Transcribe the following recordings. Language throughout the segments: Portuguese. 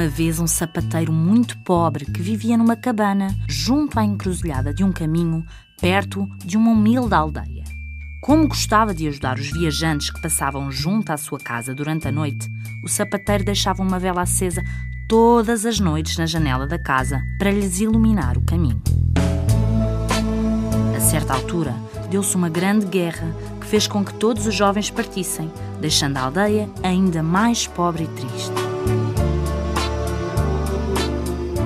uma vez um sapateiro muito pobre que vivia numa cabana junto à encruzilhada de um caminho perto de uma humilde aldeia. Como gostava de ajudar os viajantes que passavam junto à sua casa durante a noite, o sapateiro deixava uma vela acesa todas as noites na janela da casa para lhes iluminar o caminho. A certa altura, deu-se uma grande guerra que fez com que todos os jovens partissem, deixando a aldeia ainda mais pobre e triste.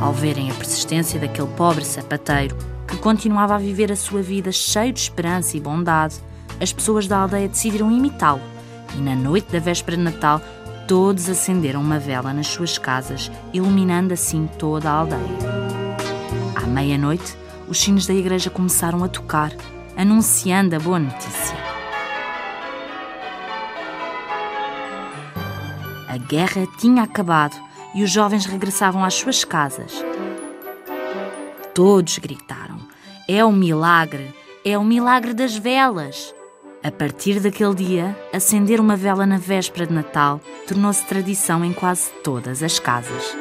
Ao verem a persistência daquele pobre sapateiro, que continuava a viver a sua vida cheio de esperança e bondade, as pessoas da aldeia decidiram imitá-lo e, na noite da véspera de Natal, todos acenderam uma vela nas suas casas, iluminando assim toda a aldeia. À meia-noite, os sinos da igreja começaram a tocar, anunciando a boa notícia. A guerra tinha acabado e os jovens regressavam às suas casas. Todos gritaram: É o milagre! É o milagre das velas! A partir daquele dia, acender uma vela na véspera de Natal tornou-se tradição em quase todas as casas.